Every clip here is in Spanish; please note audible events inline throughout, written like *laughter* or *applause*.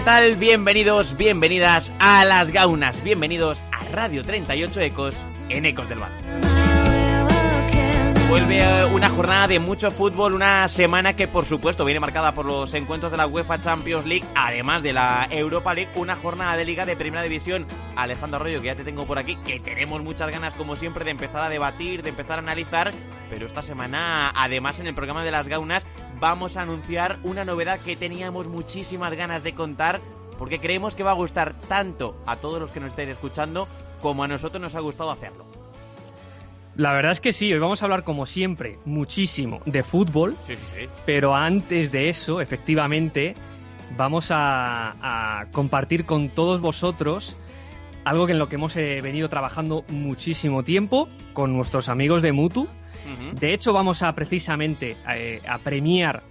¿Qué tal? Bienvenidos, bienvenidas a Las Gaunas. Bienvenidos a Radio 38 Ecos en Ecos del Bar. Vuelve eh, una jornada de mucho fútbol, una semana que por supuesto viene marcada por los encuentros de la UEFA Champions League, además de la Europa League, una jornada de liga de primera división. Alejandro Arroyo, que ya te tengo por aquí, que tenemos muchas ganas como siempre de empezar a debatir, de empezar a analizar, pero esta semana además en el programa de las Gaunas vamos a anunciar una novedad que teníamos muchísimas ganas de contar, porque creemos que va a gustar tanto a todos los que nos estáis escuchando como a nosotros nos ha gustado hacerlo. La verdad es que sí, hoy vamos a hablar como siempre muchísimo de fútbol, pero antes de eso, efectivamente, vamos a, compartir con todos vosotros algo en lo que hemos eh, venido trabajando muchísimo tiempo con nuestros amigos de Mutu. De hecho, vamos a precisamente eh, a premiar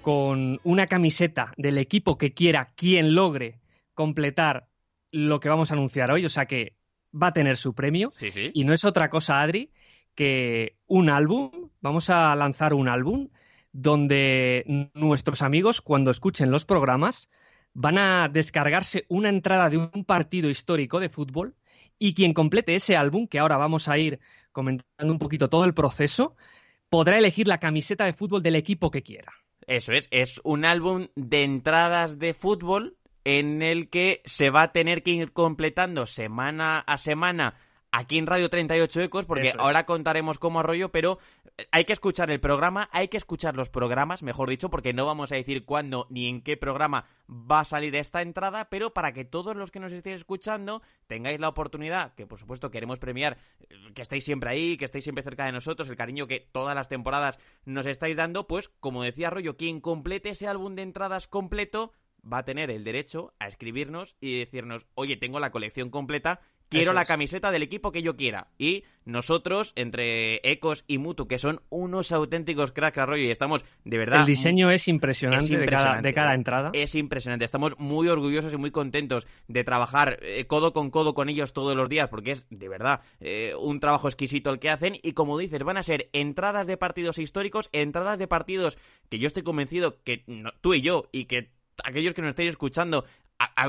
con una camiseta del equipo que quiera quien logre completar lo que vamos a anunciar hoy. O sea que va a tener su premio. Sí, sí. Y no es otra cosa, Adri, que un álbum. Vamos a lanzar un álbum donde nuestros amigos, cuando escuchen los programas, van a descargarse una entrada de un partido histórico de fútbol y quien complete ese álbum, que ahora vamos a ir comentando un poquito todo el proceso, podrá elegir la camiseta de fútbol del equipo que quiera. Eso es, es un álbum de entradas de fútbol en el que se va a tener que ir completando semana a semana aquí en Radio 38 Ecos, porque ahora contaremos cómo arroyo, pero hay que escuchar el programa, hay que escuchar los programas, mejor dicho, porque no vamos a decir cuándo ni en qué programa va a salir esta entrada, pero para que todos los que nos estéis escuchando tengáis la oportunidad, que por supuesto queremos premiar, eh, que estéis siempre ahí, que estéis siempre cerca de nosotros, el cariño que todas las temporadas nos estáis dando, pues como decía Arroyo, quien complete ese álbum de entradas completo va a tener el derecho a escribirnos y decirnos, oye, tengo la colección completa, quiero la camiseta del equipo que yo quiera. Y nosotros, entre Ecos y Mutu, que son unos auténticos cracks Arroyo, y estamos de verdad. El diseño es impresionante, de, cada, entrada. Es impresionante. Estamos muy orgullosos y muy contentos de trabajar eh, codo con codo con ellos todos los días, porque es de verdad eh, un trabajo exquisito el que hacen. Y como dices, van a ser entradas de partidos históricos, entradas de partidos que yo estoy convencido que tú y yo, y que aquellos que nos estáis escuchando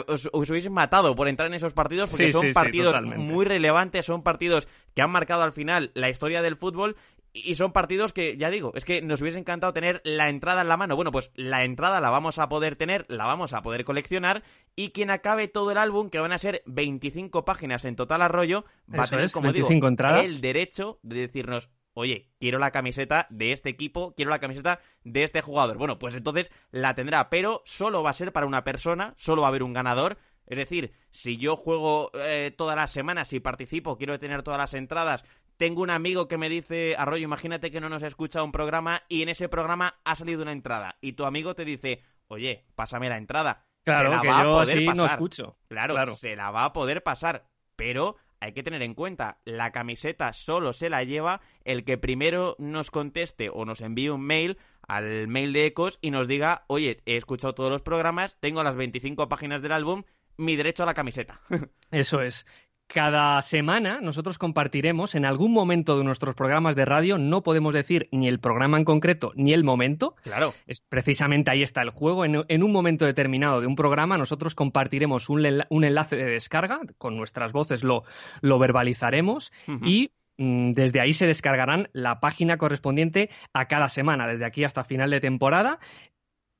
os, os, matado por entrar en esos partidos porque son partidos muy relevantes, son partidos que han marcado al final la historia del fútbol y son partidos que, ya digo, es que nos hubiese encantado tener la entrada en la mano. Bueno, pues la entrada la vamos a poder tener, la vamos a poder coleccionar y quien acabe todo el álbum, que van a ser 25 páginas en total arroyo, va a tener, como digo, el derecho de decirnos, oye, quiero la camiseta de este equipo, quiero la camiseta de este jugador. Bueno, pues entonces la tendrá, pero solo va a ser para una persona, solo va a haber un ganador. Es decir, si yo juego eh, todas las semanas y participo, quiero tener todas las entradas, tengo un amigo que me dice, Arroyo, imagínate que no nos escucha un programa y en ese programa ha salido una entrada y tu amigo te dice, oye, pásame la entrada. Claro, se la que va yo a poder así pasar. no escucho. claro, se la va a poder pasar, pero hay que tener en cuenta, la camiseta solo se la lleva el que primero nos conteste o nos envíe un mail al mail de Ecos y nos diga, oye, he escuchado todos los programas, tengo las 25 páginas del álbum, mi derecho a la camiseta. *laughs* Eso es. Cada semana nosotros compartiremos en algún momento de nuestros programas de radio, no podemos decir ni el programa en concreto ni el momento. Claro. Es, precisamente ahí está el juego. En, un momento determinado de un programa, nosotros compartiremos un, enlace de descarga, con nuestras voces lo, lo verbalizaremos y mm, desde ahí se descargarán la página correspondiente a cada semana, desde aquí hasta final de temporada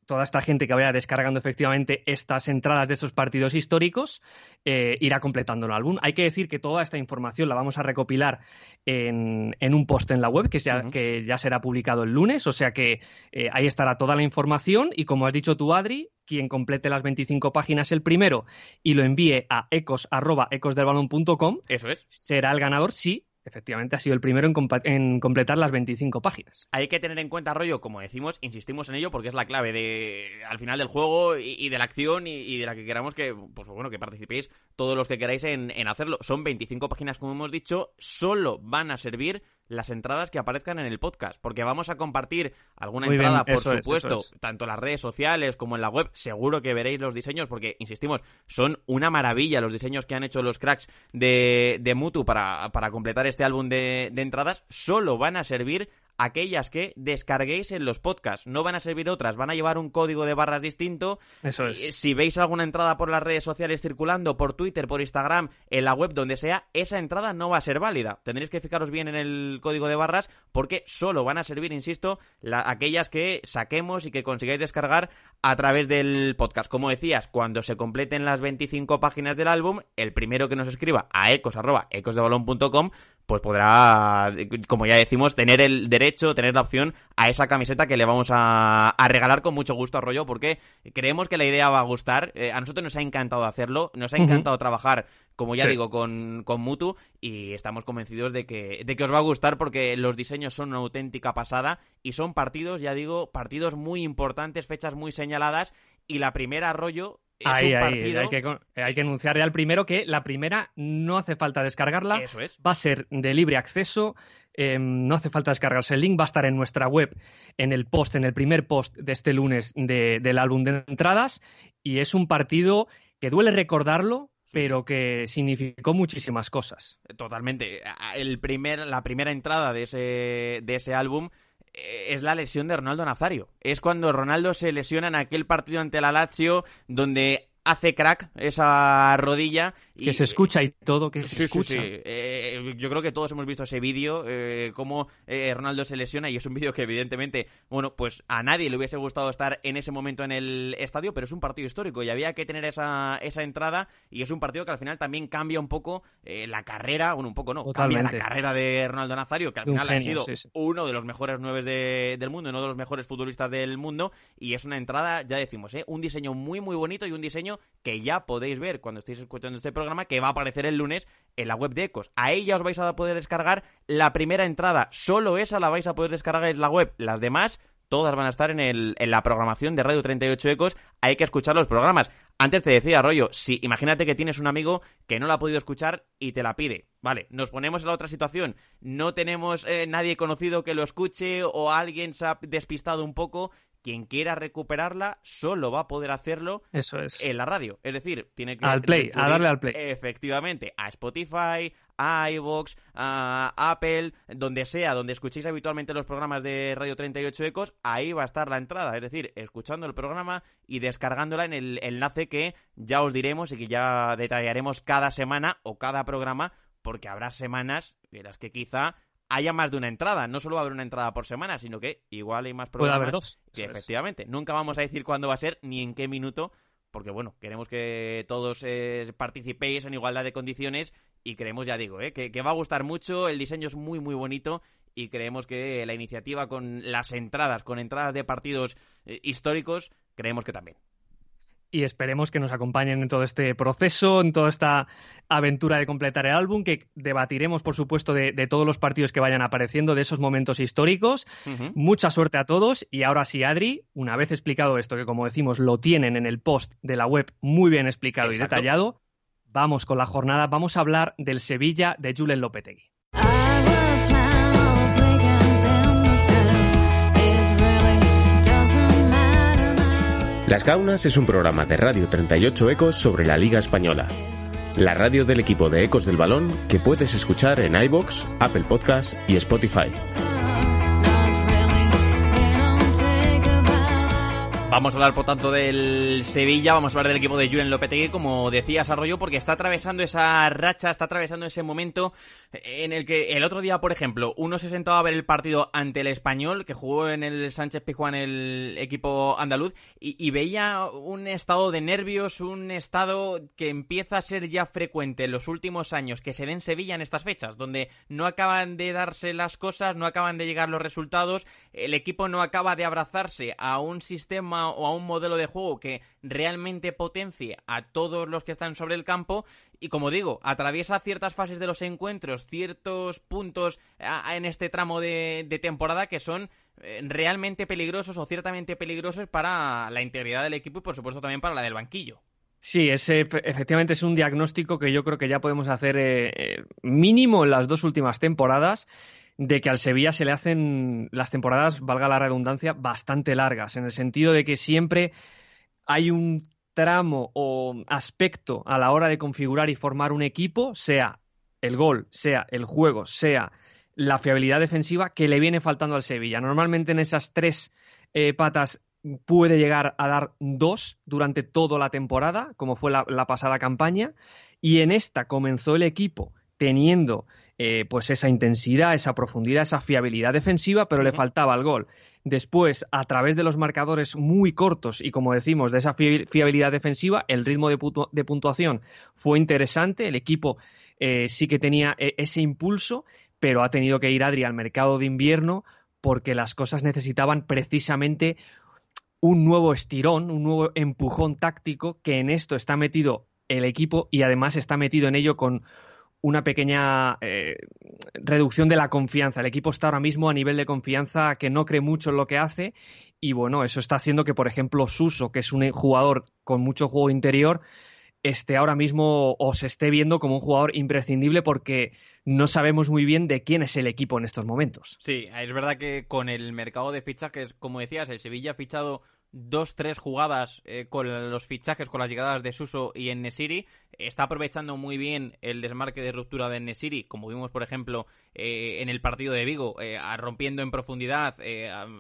toda esta gente que vaya descargando efectivamente estas entradas de estos partidos históricos eh, irá completando el álbum. Hay que decir que toda esta información la vamos a recopilar en, un post en la web que ya, que ya será publicado el lunes, o sea que eh, ahí estará toda la información y como has dicho tú, Adri, quien complete las 25 páginas el primero y lo envíe a ecos.ecosdelbalón.com Eso es. será el ganador sí efectivamente ha sido el primero en, completar las 25 páginas. Hay que tener en cuenta, rollo, como decimos, insistimos en ello porque es la clave de al final del juego y, de la acción y, de la que queramos que, pues bueno, que participéis todos los que queráis en, en hacerlo. Son 25 páginas, como hemos dicho, solo van a servir las entradas que aparezcan en el podcast, porque vamos a compartir alguna entrada, por supuesto, tanto en las redes sociales como en la web. Seguro que veréis los diseños, porque, insistimos, son una maravilla los diseños que han hecho los cracks de, de Mutu para, para completar este álbum de, de entradas. Solo van a servir aquellas que descarguéis en los podcasts. No van a servir otras, van a llevar un código de barras distinto. Eso es. Si veis alguna entrada por las redes sociales circulando, por Twitter, por Instagram, en la web, donde sea, esa entrada no va a ser válida. Tendréis que fijaros bien en el código de barras porque solo van a servir, insisto, aquellas que saquemos y que consigáis descargar a través del podcast. Como decías, cuando se completen las 25 páginas del álbum, el primero que nos escriba a ecos.ecosdebalón.com pues podrá, como ya decimos, tener el derecho, tener la opción a esa camiseta que le vamos a, regalar con mucho gusto a Rollo, porque creemos que la idea va a gustar. Eh, a nosotros nos ha encantado hacerlo, nos ha encantado trabajar, como ya digo, con, con Mutu, y estamos convencidos de que, de que os va a gustar porque los diseños son una auténtica pasada y son partidos, ya digo, partidos muy importantes, fechas muy señaladas, y la primera Rollo Ahí, ahí, hay, que, hay que anunciar ya el primero que la primera no hace falta descargarla. Eso es. Va a ser de libre acceso. Em, no hace falta descargarse el link, va a estar en nuestra web, en el post, en el primer post de este lunes del álbum de entradas. Y es un partido que duele recordarlo, pero que significó muchísimas cosas. Totalmente. El primer, la primera entrada de ese, de ese álbum es la lesión de Ronaldo Nazario. Es cuando Ronaldo se lesiona en aquel partido ante la Lazio donde hace crack esa rodilla. Y, que se escucha y todo, que se escucha. Eh, yo creo que todos hemos visto ese vídeo, eh, cómo eh, Ronaldo se lesiona y es un vídeo que evidentemente, bueno, pues a nadie le hubiese gustado estar en ese momento en el estadio, pero es un partido histórico y había que tener esa, esa entrada y es un partido que al final también cambia un poco la carrera, bueno, un poco no, cambia la carrera de Ronaldo Nazario, que al final ha sido uno de los mejores nueve del mundo, uno de los mejores futbolistas del mundo y es una entrada, ya decimos, un diseño muy muy bonito y un diseño que ya podéis ver cuando estéis escuchando este programa, que va a aparecer el lunes en la web de Ecos. Ahí ya os vais a poder descargar la primera entrada. Solo esa la vais a poder descargar en la web. Las demás todas van a estar en, el, la programación de Radio 38 Ecos. Hay que escuchar los programas. Antes te decía, Rollo, si imagínate que tienes un amigo que no la ha podido escuchar y te la pide. Vale, nos ponemos en la otra situación. No tenemos eh, nadie conocido que lo escuche o alguien se ha despistado un poco quien quiera recuperarla solo va a poder hacerlo Eso es. en la radio. Es decir, tiene que... Al play, a darle al play. Efectivamente, a Spotify, a iVoox, a Apple, donde sea, donde escuchéis habitualmente los programas de Radio 38 Ecos, ahí va a estar la entrada. Es decir, escuchando el programa y descargándola en el enlace que ya os diremos y que ya detallaremos cada semana o cada programa, porque habrá semanas en las que quizá haya más de una entrada. No solo va a haber una entrada por semana, sino que igual hay más programas. Puede haber dos. efectivamente. Nunca vamos a decir cuándo va a ser ni en qué minuto, porque bueno, queremos que todos eh, participéis en igualdad de condiciones y creemos, ya digo, eh, que, va a gustar mucho. El diseño es muy, muy bonito y creemos que la iniciativa con las entradas, con entradas de partidos eh, históricos, creemos que también y esperemos que nos acompañen en todo este proceso, en toda esta aventura de completar el álbum, que debatiremos, por supuesto, de, todos los partidos que vayan apareciendo, de esos momentos históricos. Mucha suerte a todos y ahora sí, Adri, una vez explicado esto, que como decimos, lo tienen en el post de la web muy bien explicado y detallado, vamos con la jornada, vamos a hablar del Sevilla de Julen Lopetegui. Las Gaunas es un programa de Radio 38 Ecos sobre la Liga Española. La radio del equipo de Ecos del Balón que puedes escuchar en iBox, Apple Podcasts y Spotify. Vamos a hablar, por tanto, del Sevilla, vamos a hablar del equipo de Julen Lopetegui, como decías, Arroyo, porque está atravesando esa racha, está atravesando ese momento en el que el otro día, por ejemplo, uno se sentaba a ver el partido ante el Español, que jugó en el Sánchez Pizjuán el equipo andaluz, y, veía un estado de nervios, un estado que empieza a ser ya frecuente en los últimos años que se den Sevilla en estas fechas, donde no acaban de darse las cosas, no acaban de llegar los resultados, el equipo no acaba de abrazarse a un sistema o a un modelo de juego que realmente potencie a todos los que están sobre el campo y como digo, atraviesa ciertas fases de los encuentros, ciertos puntos en este tramo de, temporada que son eh, realmente peligrosos o ciertamente peligrosos para la integridad del equipo y por supuesto también para la del banquillo. Sí, ese efectivamente es un diagnóstico que yo creo que ya podemos hacer eh, eh, mínimo en las dos últimas temporadas de que al Sevilla se le hacen las temporadas, valga la redundancia, bastante largas, en el sentido de que siempre hay un tramo o aspecto a la hora de configurar y formar un equipo, sea el gol, sea el juego, sea la fiabilidad defensiva, que le viene faltando al Sevilla. Normalmente en esas tres eh, patas puede llegar a dar dos durante toda la temporada, como fue la, la pasada campaña, y en esta comenzó el equipo teniendo eh, pues esa intensidad, esa profundidad, esa fiabilidad defensiva, pero le faltaba el gol. Después, a través de los marcadores muy cortos y, como decimos, de esa fiabilidad defensiva, el ritmo de, puntuación fue interesante. El equipo eh, sí que tenía eh, ese impulso, pero ha tenido que ir Adri al mercado de invierno porque las cosas necesitaban precisamente un nuevo estirón, un nuevo empujón táctico que en esto está metido el equipo y además está metido en ello con una pequeña eh, reducción de la confianza. El equipo está ahora mismo a nivel de confianza que no cree mucho en lo que hace y bueno, eso está haciendo que, por ejemplo, Suso, que es un jugador con mucho juego interior, esté ahora mismo o se esté viendo como un jugador imprescindible porque no sabemos muy bien de quién es el equipo en estos momentos. Sí, es verdad que con el mercado de fichajes, como decías, el Sevilla ha fichado dos, tres jugadas eh, con los fichajes, con las llegadas de Suso y en Nesiri. Está aprovechando muy bien el desmarque de ruptura de Nesiri, como vimos, por ejemplo, eh, en el partido de Vigo, eh, rompiendo en profundidad,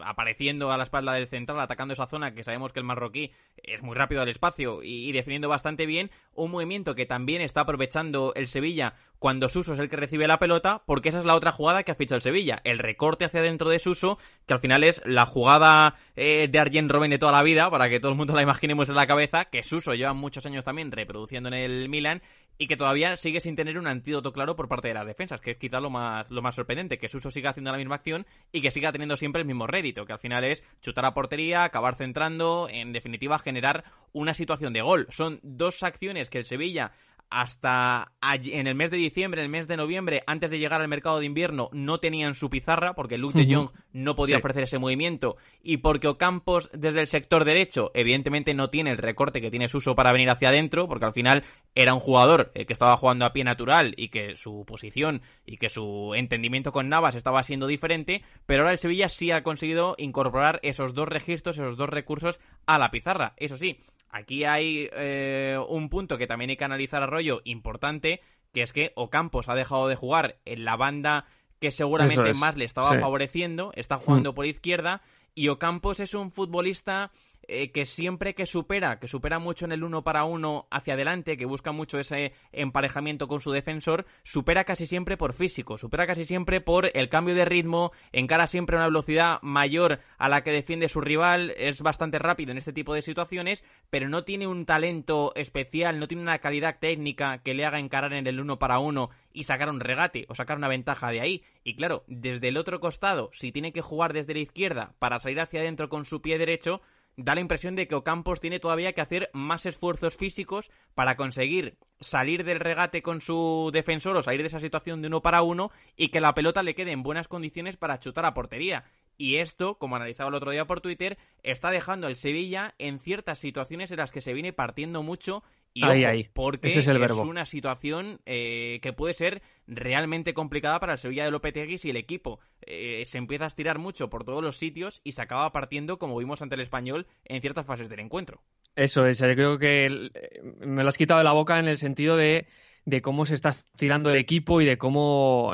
apareciendo a la espalda del central, atacando esa zona que sabemos que el marroquí es muy rápido al espacio y, y definiendo bastante bien. Un movimiento que también está aprovechando el Sevilla cuando Suso es el que recibe la pelota, porque esa es la otra jugada que ha fichado el Sevilla. El recorte hacia dentro de Suso, que al final es la jugada de Arjen Robben de toda la vida, para que todo el mundo la imaginemos en la cabeza, que Suso lleva muchos años también reproduciendo en el Milan y que todavía sigue sin tener un antídoto claro por parte de las defensas, que es quizá lo más, lo más sorprendente, que Suso siga haciendo la misma acción y que siga teniendo siempre el mismo rédito, que al final es chutar a portería, acabar centrando, en definitiva generar una situación de gol. Son dos acciones que el Sevilla hasta en el mes de diciembre, en el mes de noviembre, antes de llegar al mercado de invierno, no tenían su pizarra porque Luke de Jong no podía ofrecer ese movimiento y porque Ocampos desde el sector derecho evidentemente no tiene el recorte que tiene Suso para venir hacia adentro porque al final era un jugador eh, que estaba jugando a pie natural y que su posición y que su entendimiento con Navas estaba siendo diferente, pero ahora el Sevilla sí ha conseguido incorporar esos dos registros, esos dos recursos a la pizarra. Eso sí, Aquí hay eh, un punto que también hay que analizar a rollo importante, que es que Ocampos ha dejado de jugar en la banda que seguramente más le estaba favoreciendo, está jugando mm. por izquierda, y Ocampos es un futbolista eh, que siempre que supera, que supera mucho en el uno para uno hacia adelante, que busca mucho ese emparejamiento con su defensor, supera casi siempre por físico, supera casi siempre por el cambio de ritmo, encara siempre a una velocidad mayor a la que defiende su rival, es bastante rápido en este tipo de situaciones, pero no tiene un talento especial, no tiene una calidad técnica que le haga encarar en el uno para uno y sacar un regate o sacar una ventaja de ahí. Y claro, desde el otro costado, si tiene que jugar desde la izquierda para salir hacia adentro con su pie derecho, da la impresión de que Ocampos tiene todavía que hacer más esfuerzos físicos para conseguir salir del regate con su defensor o salir de esa situación de uno para uno y que la pelota le quede en buenas condiciones para chutar a portería. Y esto, como analizaba el otro día por Twitter, está dejando al Sevilla en ciertas situaciones en las que se viene partiendo mucho y ahí, porque es, una situación eh, que puede ser realmente complicada para el Sevilla de Lopetegui si el equipo eh, se empieza a estirar mucho por todos los sitios y se acaba partiendo, como vimos ante el español, en ciertas fases del encuentro. Eso es, yo creo que eh, me lo has quitado de la boca en el sentido de, de cómo se está estirando el equipo y de cómo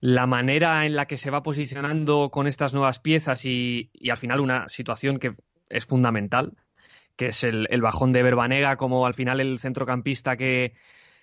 la manera en la que se va posicionando con estas nuevas piezas y, y al final una situación que es fundamental, que es el, bajón de Verbanega como al final el centrocampista que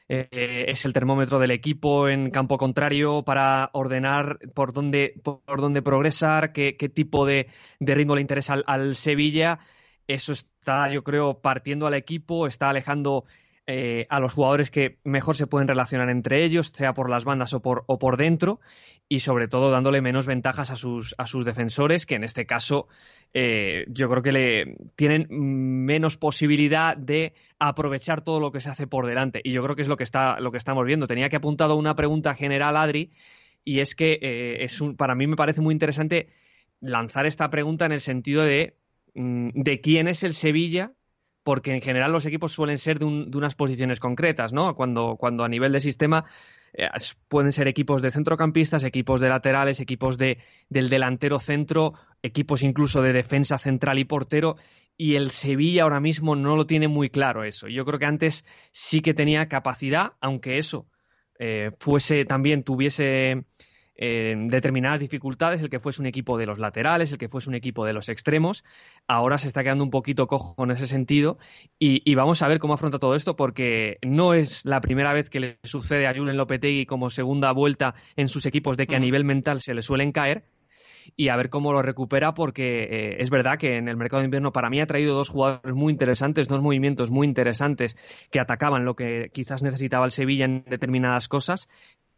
eh, es el termómetro del equipo en campo contrario para ordenar por dónde, por dónde progresar, qué, tipo de, ritmo le interesa al Sevilla. Eso está, yo creo, partiendo al equipo, está alejando eh, a los jugadores que mejor se pueden relacionar entre ellos, sea por las bandas o por, dentro, y sobre todo dándole menos ventajas a sus, a sus defensores, que en este caso eh, yo creo que le tienen menos posibilidad de aprovechar todo lo que se hace por delante. Y yo creo que es lo que, está, lo que estamos viendo. Tenía que apuntado una pregunta general, Adri, y es que eh, para mí me parece muy interesante lanzar esta pregunta en el sentido de, mm, de quién es el Sevilla porque en general los equipos suelen ser de, unas posiciones concretas, ¿no? Cuando, cuando a nivel de sistema eh, pueden ser equipos de centrocampistas, equipos de laterales, equipos de, del delantero centro, equipos incluso de defensa central y portero, y el Sevilla ahora mismo no lo tiene muy claro eso. Yo creo que antes sí que tenía capacidad, aunque eso eh, fuese también tuviese determinadas dificultades, el que fuese un equipo de los laterales, el que fuese un equipo de los extremos. Ahora se está quedando un poquito cojo en ese sentido y, vamos a ver cómo afronta todo esto porque no es la primera vez que le sucede a Julen Lopetegui como segunda vuelta en sus equipos de que a nivel mental se le suelen caer y a ver cómo lo recupera porque eh, es verdad que en el mercado de invierno para mí ha traído dos jugadores muy interesantes, dos movimientos muy interesantes que atacaban lo que quizás necesitaba el Sevilla en determinadas cosas,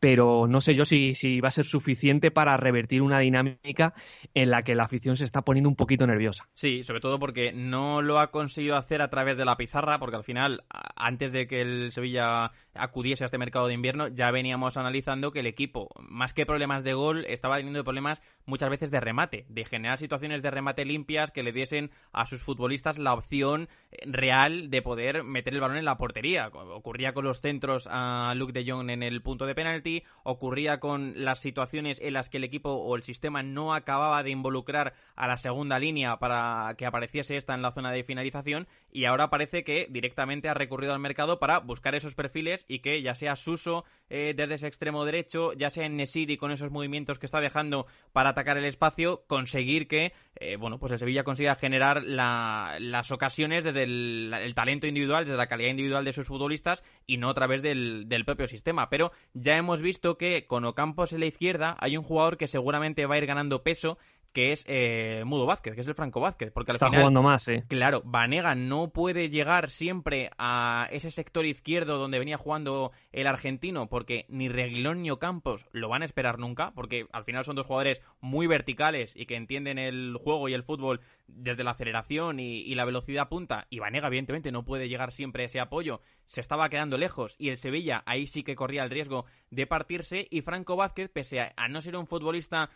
pero no sé yo si, si, va a ser suficiente para revertir una dinámica en la que la afición se está poniendo un poquito nerviosa. Sí, sobre todo porque no lo ha conseguido hacer a través de la pizarra, porque al final, antes de que el Sevilla acudiese a este mercado de invierno, ya veníamos analizando que el equipo, más que problemas de gol, estaba teniendo problemas muchas veces de remate, de generar situaciones de remate limpias que le diesen a sus futbolistas la opción real de poder meter el balón en la portería. Ocurría con los centros a Luke de Jong en el punto de penalti ocurría con las situaciones en las que el equipo o el sistema no acababa de involucrar a la segunda línea para que apareciese esta en la zona de finalización y ahora parece que directamente ha recurrido al mercado para buscar esos perfiles y que ya sea Suso eh, desde ese extremo derecho, ya sea en Nesiri con esos movimientos que está dejando para atacar el espacio, conseguir que eh, bueno pues el Sevilla consiga generar las ocasiones desde el, talento individual, desde la calidad individual de sus futbolistas y no a través del, del propio sistema. Pero ya hemos visto que con Ocampos en la izquierda hay un jugador que seguramente va a ir ganando peso que es eh, Mudo Vázquez, que es el Franco Vázquez. Porque al Está jugando más, eh. Claro, Vanega no puede llegar siempre a ese sector izquierdo donde venía jugando el argentino, porque ni Reguilón ni Ocampos lo van a esperar nunca, porque al final son dos jugadores muy verticales y que entienden el juego y el fútbol desde la aceleración y, la velocidad punta. Y Vanega, evidentemente, no puede llegar siempre a ese apoyo. Se estaba quedando lejos y el Sevilla ahí sí que corría el riesgo de partirse. Y Franco Vázquez, pese a no ser un futbolista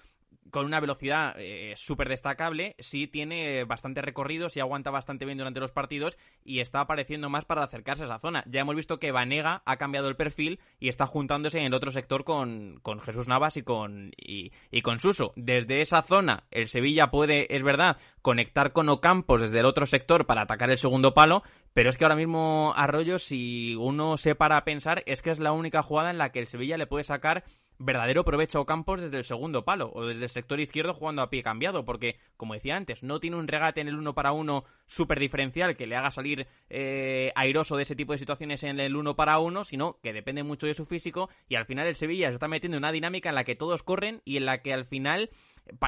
con una velocidad eh, súper destacable, sí tiene bastante recorrido, sí aguanta bastante bien durante los partidos y está apareciendo más para acercarse a esa zona. Ya hemos visto que Vanega ha cambiado el perfil y está juntándose en el otro sector con, con Jesús Navas y con, y, con Suso. Desde esa zona, el Sevilla puede, es verdad, conectar con Ocampos desde el otro sector para atacar el segundo palo, pero es que ahora mismo Arroyo, si uno se para a pensar, es que es la única jugada en la que el Sevilla le puede sacar verdadero provecho a desde el segundo palo o desde el sector izquierdo jugando a pie cambiado, porque, como decía antes, no tiene un regate en el uno para uno súper diferencial que le haga salir eh, airoso de ese tipo de situaciones en el uno para uno, sino que depende mucho de su físico y al final el Sevilla se está metiendo en una dinámica en la que todos corren y en la que al final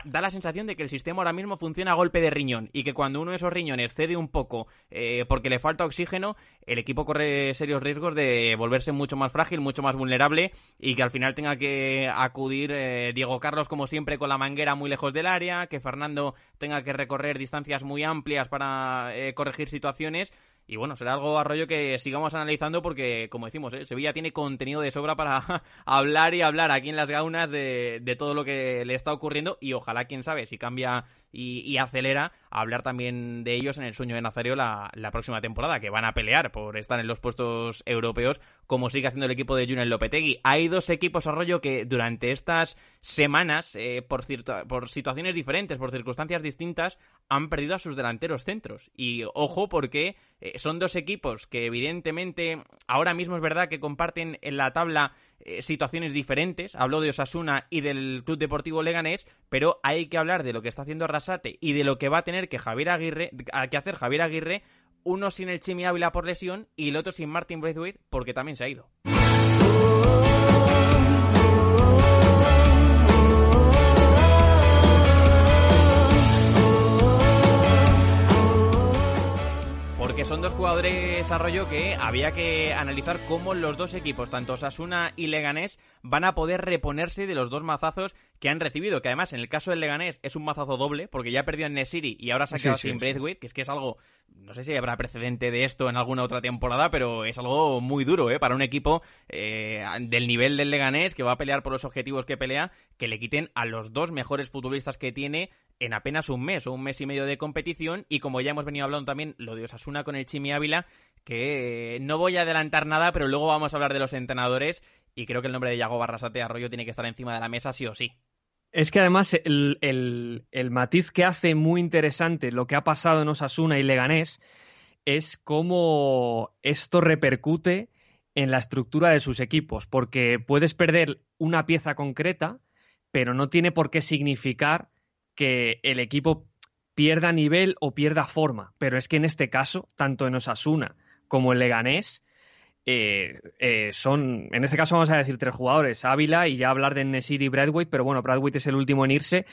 da la sensación de que el sistema ahora mismo funciona a golpe de riñón y que cuando uno de esos riñones cede un poco eh, porque le falta oxígeno, el equipo corre serios riesgos de volverse mucho más frágil, mucho más vulnerable y que al final tenga que acudir eh, Diego Carlos como siempre con la manguera muy lejos del área, que Fernando tenga que recorrer distancias muy amplias para eh, corregir situaciones y bueno, será algo arroyo que sigamos analizando porque, como decimos, ¿eh? Sevilla tiene contenido de sobra para *laughs* hablar y hablar aquí en las gaunas de, de, todo lo que le está ocurriendo y ojalá, quién sabe, si cambia y, acelera, hablar también de ellos en el sueño de Nazario la, la, próxima temporada, que van a pelear por estar en los puestos europeos como sigue haciendo el equipo de Junior Lopetegui. Hay dos equipos arroyo que durante estas semanas, eh, por, por situaciones diferentes, por circunstancias distintas, han perdido a sus delanteros centros. Y ojo porque... Eh, son dos equipos que evidentemente ahora mismo es verdad que comparten en la tabla eh, situaciones diferentes. Hablo de Osasuna y del Club Deportivo Leganés, pero hay que hablar de lo que está haciendo Arrasate y de lo que va a tener que Javier Aguirre, que hacer Javier Aguirre, uno sin el Chimi Ávila por lesión y el otro sin Martin Braithwaite porque también se ha ido. Que son dos jugadores Arroyo que había que analizar cómo los dos equipos, tanto Sasuna y Leganés, van a poder reponerse de los dos mazazos que han recibido. Que además, en el caso del Leganés, es un mazazo doble, porque ya perdió en Nesiri y ahora se ha quedado sin Braithwaite, que es que es algo. No sé si habrá precedente de esto en alguna otra temporada, pero es algo muy duro, ¿eh? Para un equipo eh, del nivel del Leganés, que va a pelear por los objetivos que pelea, que le quiten a los dos mejores futbolistas que tiene en apenas un mes o un mes y medio de competición y como ya hemos venido hablando también lo de Osasuna con el Chimi Ávila, que no voy a adelantar nada, pero luego vamos a hablar de los entrenadores y creo que el nombre de Yago Barrasate Arroyo tiene que estar encima de la mesa sí o sí. Es que además el, el, matiz que hace muy interesante lo que ha pasado en Osasuna y Leganés es cómo esto repercute en la estructura de sus equipos, porque puedes perder una pieza concreta, pero no tiene por qué significar que el equipo pierda nivel o pierda forma. Pero es que en este caso, tanto en Osasuna como en Leganés, eh, eh, son, en este caso vamos a decir tres jugadores, Ávila y ya hablar de Nesiri y Bradwaite, pero bueno, Bradwaite es el último en irse,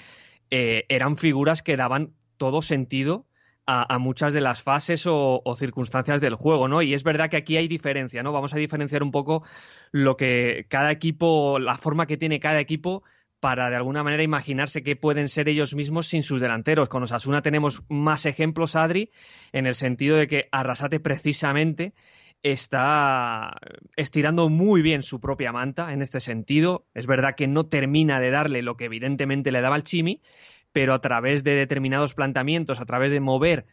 eh, eran figuras que daban todo sentido a, muchas de las fases o, o, circunstancias del juego, ¿no? Y es verdad que aquí hay diferencia, ¿no? Vamos a diferenciar un poco lo que cada equipo, la forma que tiene cada equipo para de alguna manera imaginarse que pueden ser ellos mismos sin sus delanteros. Con Osasuna tenemos más ejemplos, Adri, en el sentido de que Arrasate precisamente está estirando muy bien su propia manta en este sentido. Es verdad que no termina de darle lo que evidentemente le daba al Chimi, pero a través de determinados planteamientos, a través de mover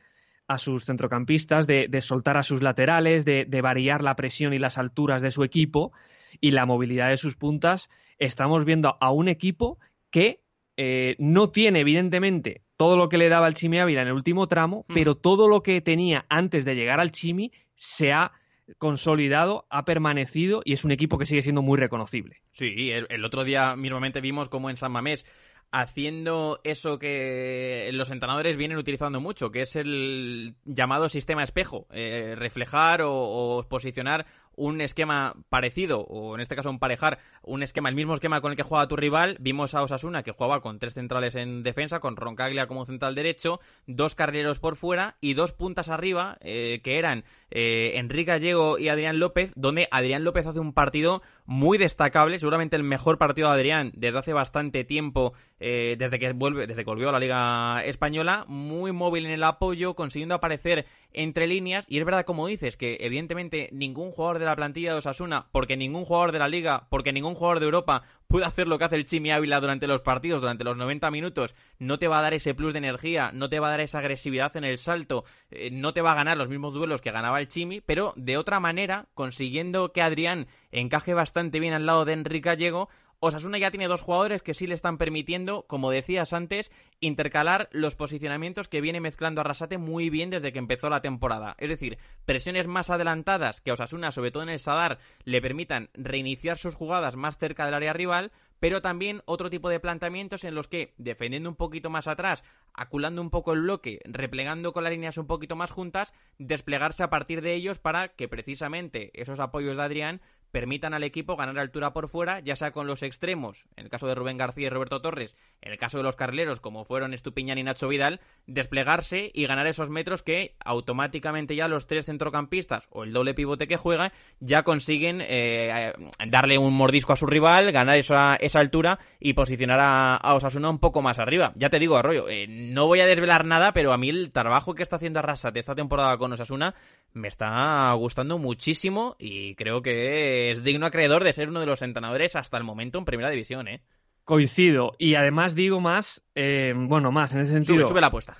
a sus centrocampistas, de, soltar a sus laterales, de, variar la presión y las alturas de su equipo y la movilidad de sus puntas, estamos viendo a un equipo que eh, no tiene, evidentemente, todo lo que le daba el Chimi Ávila en el último tramo, mm. pero todo lo que tenía antes de llegar al Chimi se ha consolidado, ha permanecido y es un equipo que sigue siendo muy reconocible. Sí, el, otro día mismamente vimos como en San Mamés haciendo eso que los entrenadores vienen utilizando mucho, que es el llamado sistema espejo, eh, reflejar o, posicionar un esquema parecido, o en este caso emparejar un esquema, el mismo esquema con el que juega tu rival. Vimos a Osasuna que jugaba con tres centrales en defensa, con Roncaglia como central derecho, dos carrileros por fuera y dos puntas arriba, eh, que eran eh, Enrique Gallego y Adrián López, donde Adrián López hace un partido muy destacable, seguramente el mejor partido de Adrián desde hace bastante tiempo, eh, desde que vuelve, desde que volvió a la Liga Española, muy móvil en el apoyo, consiguiendo aparecer entre líneas, y es verdad como dices, que evidentemente ningún jugador de la plantilla de Osasuna, porque ningún jugador de la liga, porque ningún jugador de Europa puede hacer lo que hace el Chimi Ávila durante los partidos, durante los 90 minutos, no te va a dar ese plus de energía, no te va a dar esa agresividad en el salto, eh, no te va a ganar los mismos duelos que ganaba el Chimi, pero de otra manera, consiguiendo que Adrián encaje bastante bien al lado de Enrique Gallego, Osasuna ya tiene dos jugadores que sí le están permitiendo, como decías antes, intercalar los posicionamientos que viene mezclando Arrasate muy bien desde que empezó la temporada. Es decir, presiones más adelantadas que a Osasuna, sobre todo en el Sadar, le permitan reiniciar sus jugadas más cerca del área rival, pero también otro tipo de planteamientos en los que, defendiendo un poquito más atrás, aculando un poco el bloque, replegando con las líneas un poquito más juntas, desplegarse a partir de ellos para que precisamente esos apoyos de Adrián permitan al equipo ganar altura por fuera, ya sea con los extremos, en el caso de Rubén García y Roberto Torres, en el caso de los carleros, como fueron Estupiñán y Nacho Vidal, desplegarse y ganar esos metros que automáticamente ya los tres centrocampistas o el doble pivote que juega ya consiguen eh, darle un mordisco a su rival, ganar esa, esa altura y posicionar a, Osasuna un poco más arriba. Ya te digo, Arroyo, eh, no voy a desvelar nada, pero a mí el trabajo que está haciendo Arrasate esta temporada con Osasuna me está gustando muchísimo y creo que es digno acreedor de ser uno de los entrenadores hasta el momento en primera división, ¿eh? Coincido. Y además digo más, eh, bueno, más en ese sentido. Sube, la apuesta.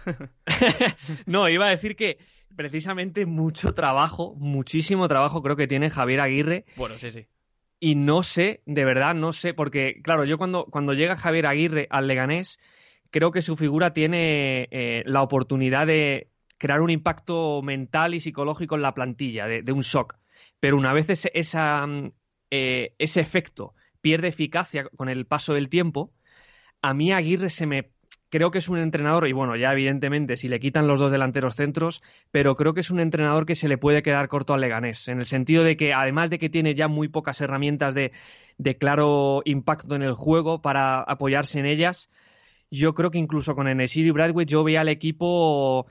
*laughs* no, iba a decir que precisamente mucho trabajo, muchísimo trabajo creo que tiene Javier Aguirre. Bueno, sí, sí. Y no sé, de verdad, no sé, porque, claro, yo cuando, cuando llega Javier Aguirre al Leganés, creo que su figura tiene eh, la oportunidad de crear un impacto mental y psicológico en la plantilla, de, un shock. Pero una vez ese, esa, eh, ese efecto pierde eficacia con el paso del tiempo, a mí Aguirre se me creo que es un entrenador, y bueno, ya evidentemente si le quitan los dos delanteros centros, pero creo que es un entrenador que se le puede quedar corto al Leganés, en el sentido de que además de que tiene ya muy pocas herramientas de, claro impacto en el juego para apoyarse en ellas, yo creo que incluso con Enesir y Bradway yo veía al equipo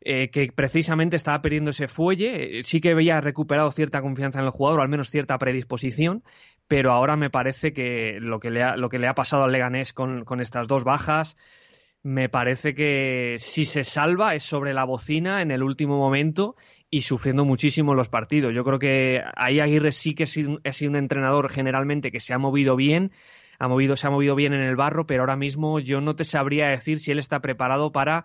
eh, que precisamente estaba perdiendo ese fuelle, sí que había recuperado cierta confianza en el jugador, o al menos cierta predisposición, pero ahora me parece que lo que le ha, lo que le ha pasado al Leganés con, con estas dos bajas, me parece que si se salva es sobre la bocina en el último momento y sufriendo muchísimo los partidos. Yo creo que ahí Aguirre sí que ha sido, un entrenador generalmente que se ha movido bien, ha movido, se ha movido bien en el barro, pero ahora mismo yo no te sabría decir si él está preparado para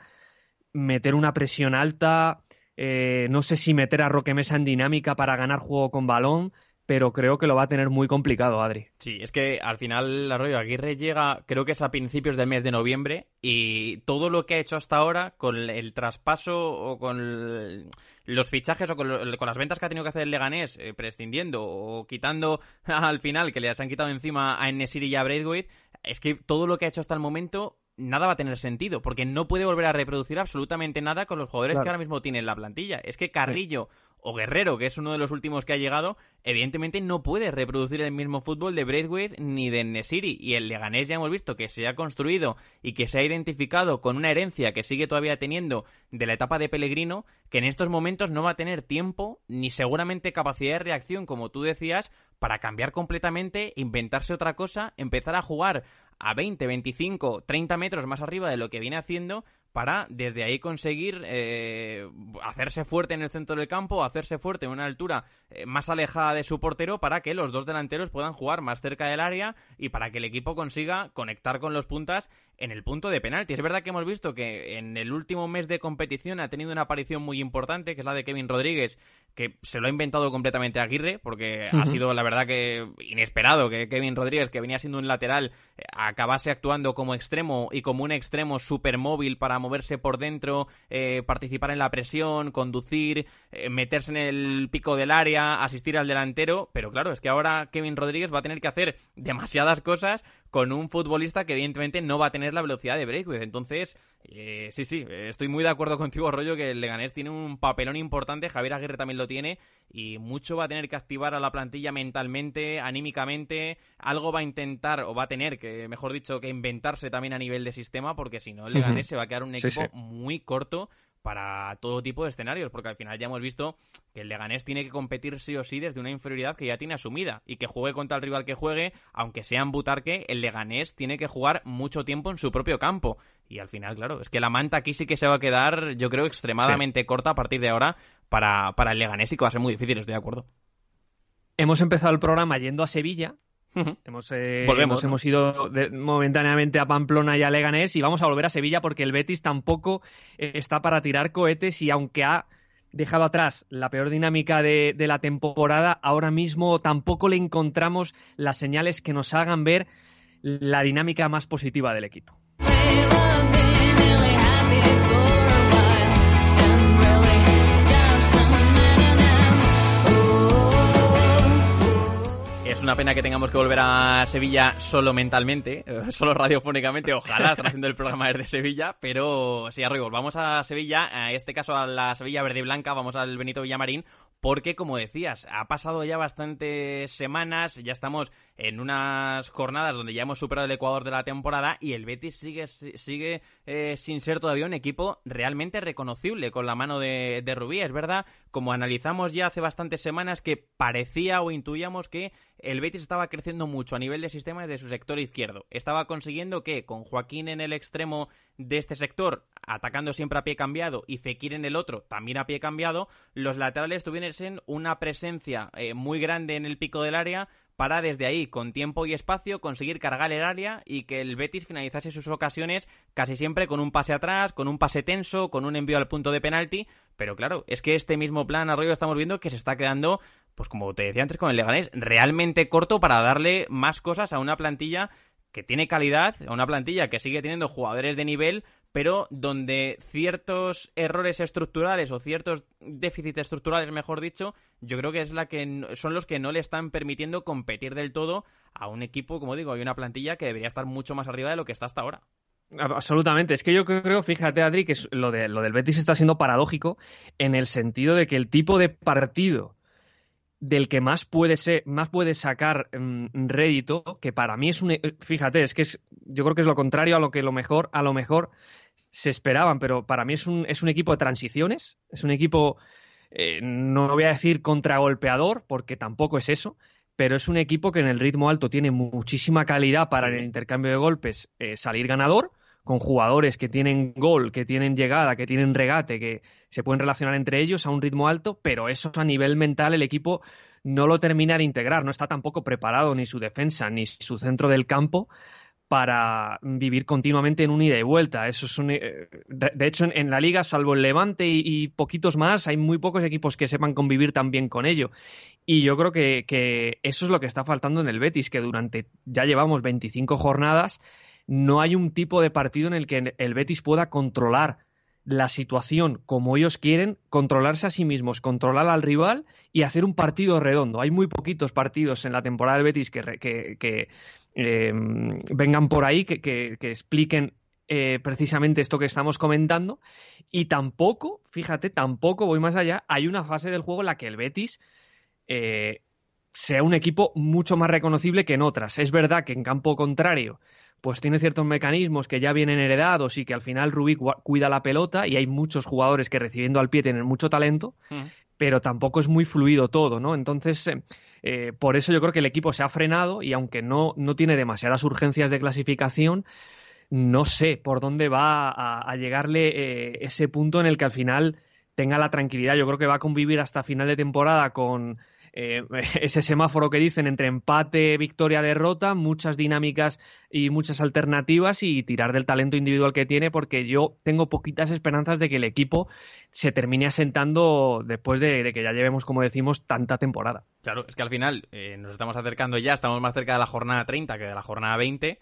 meter una presión alta, eh, no sé si meter a Roque Mesa en dinámica para ganar juego con balón, pero creo que lo va a tener muy complicado, Adri. Sí, es que al final Arroyo Aguirre llega, creo que es a principios del mes de noviembre, y todo lo que ha hecho hasta ahora, con el traspaso o con los fichajes o con, las ventas que ha tenido que hacer el Leganés, eh, prescindiendo o quitando *laughs* al final, que le han quitado encima a Enesiri y a Braithwaite, es que todo lo que ha hecho hasta el momento nada va a tener sentido, porque no puede volver a reproducir absolutamente nada con los jugadores que ahora mismo tiene en la plantilla. Es que Carrillo o Guerrero, que es uno de los últimos que ha llegado, evidentemente no puede reproducir el mismo fútbol de Braithwaite ni de Nesiri. Y el Leganés ya hemos visto que se ha construido y que se ha identificado con una herencia que sigue todavía teniendo de la etapa de Pellegrino, que en estos momentos no va a tener tiempo ni seguramente capacidad de reacción, como tú decías, para cambiar completamente, inventarse otra cosa, empezar a jugar a 20, 25, 30 metros más arriba de lo que viene haciendo para desde ahí conseguir eh, hacerse fuerte en el centro del campo, hacerse fuerte en una altura eh, más alejada de su portero para que los dos delanteros puedan jugar más cerca del área y para que el equipo consiga conectar con los puntas en el punto de penalti. Es verdad que hemos visto que en el último mes de competición ha tenido una aparición muy importante, que es la de Kevin Rodríguez, que se lo ha inventado completamente Aguirre, porque ha sido la verdad que inesperado que Kevin Rodríguez, que venía siendo un lateral, eh, acabase actuando como extremo y como un extremo super móvil para moverse por dentro, eh, participar en la presión, conducir, eh, meterse en el pico del área, asistir al delantero, pero claro, es que ahora Kevin Rodríguez va a tener que hacer demasiadas cosas con un futbolista que evidentemente no va a tener la velocidad de Braithwaite. Entonces, eh, sí, sí, estoy muy de acuerdo contigo, Rollo, que el Leganés tiene un papelón importante, Javier Aguirre también lo tiene, y mucho va a tener que activar a la plantilla mentalmente, anímicamente, algo va a intentar, o va a tener que, mejor dicho, que inventarse también a nivel de sistema, porque si no, el Leganés se va a quedar un equipo muy corto para todo tipo de escenarios, porque al final ya hemos visto que el Leganés tiene que competir sí o sí desde una inferioridad que ya tiene asumida y que juegue contra el rival que juegue, aunque sea en Butarque, el Leganés tiene que jugar mucho tiempo en su propio campo. Y al final, claro, es que la manta aquí sí que se va a quedar, yo creo, extremadamente corta a partir de ahora para, para el Leganés y que va a ser muy difícil, estoy de acuerdo. Hemos empezado el programa yendo a Sevilla, hemos, eh, hemos, ido momentáneamente a Pamplona y a Leganés y vamos a volver a Sevilla porque el Betis tampoco eh, está para tirar cohetes y aunque ha dejado atrás la peor dinámica de, de la temporada, ahora mismo tampoco le encontramos las señales que nos hagan ver la dinámica más positiva del equipo. Una pena que tengamos que volver a Sevilla solo mentalmente, eh, solo radiofónicamente, ojalá haciendo el programa desde Sevilla, pero sí, Arroyo, vamos a Sevilla, en este caso a la Sevilla Verde y Blanca, vamos al Benito Villamarín, porque como decías, ha pasado ya bastantes semanas, ya estamos en unas jornadas donde ya hemos superado el Ecuador de la temporada y el Betis sigue, sigue eh, sin ser todavía un equipo realmente reconocible con la mano de Rubí. Es verdad, como analizamos ya hace bastantes semanas, que parecía o intuíamos que el Betis estaba creciendo mucho a nivel de sistemas de su sector izquierdo. Estaba consiguiendo que con Joaquín en el extremo de este sector, atacando siempre a pie cambiado, y Fekir en el otro, también a pie cambiado, los laterales tuviesen una presencia eh, muy grande en el pico del área para desde ahí, con tiempo y espacio, conseguir cargar el área y que el Betis finalizase sus ocasiones casi siempre con un pase atrás, con un pase tenso, con un envío al punto de penalti. Pero claro, es que este mismo plan Arroyo estamos viendo que se está quedando, pues como te decía antes con el Leganés, realmente corto para darle más cosas a una plantilla que tiene calidad, a una plantilla que sigue teniendo jugadores de nivel, pero donde ciertos errores estructurales o ciertos déficits estructurales, mejor dicho, yo creo que es la que son los que no le están permitiendo competir del todo a un equipo, como digo, hay una plantilla que debería estar mucho más arriba de lo que está hasta ahora. Absolutamente. Es que yo creo, fíjate, Adri, que lo, lo del Betis está siendo paradójico en el sentido de que el tipo de partido del que más puede ser, más puede sacar mm, rédito, que para mí es un, fíjate, es que es, yo creo que es lo contrario a lo que lo mejor, a lo mejor se esperaban, pero para mí es un, es un equipo de transiciones, es un equipo, eh, no voy a decir contragolpeador, porque tampoco es eso, pero es un equipo que en el ritmo alto tiene muchísima calidad para en el intercambio de golpes eh, salir ganador con jugadores que tienen gol, que tienen llegada, que tienen regate, que se pueden relacionar entre ellos a un ritmo alto, pero eso a nivel mental el equipo no lo termina de integrar, no está tampoco preparado ni su defensa ni su centro del campo para vivir continuamente en un ida y vuelta. Eso es eh, de, hecho, en, la liga, salvo el Levante y, poquitos más, hay muy pocos equipos que sepan convivir tan bien con ello. Y yo creo que, eso es lo que está faltando en el Betis, que durante ya llevamos 25 jornadas no hay un tipo de partido en el que el Betis pueda controlar la situación como ellos quieren, controlarse a sí mismos, controlar al rival y hacer un partido redondo. Hay muy poquitos partidos en la temporada del Betis que, em, vengan por ahí, que, expliquen eh, precisamente esto que estamos comentando. Y tampoco, fíjate, tampoco voy más allá, hay una fase del juego en la que el Betis eh, sea un equipo mucho más reconocible que en otras. Es verdad que en campo contrario pues tiene ciertos mecanismos que ya vienen heredados y que al final Rubik cuida la pelota y hay muchos jugadores que recibiendo al pie tienen mucho talento, mm. pero tampoco es muy fluido todo, ¿no? Entonces, eh, eh, por eso yo creo que el equipo se ha frenado y aunque no, no tiene demasiadas urgencias de clasificación, no sé por dónde va a, llegarle eh, ese punto en el que al final tenga la tranquilidad. Yo creo que va a convivir hasta final de temporada con eh, *laughs* ese semáforo que dicen entre empate, victoria, derrota, muchas dinámicas y muchas alternativas y tirar del talento individual que tiene, porque yo tengo poquitas esperanzas de que el equipo se termine asentando después de, que ya llevemos, como decimos, tanta temporada. Claro, es que al final eh, nos estamos acercando ya, estamos más cerca de la jornada 30 que de la jornada 20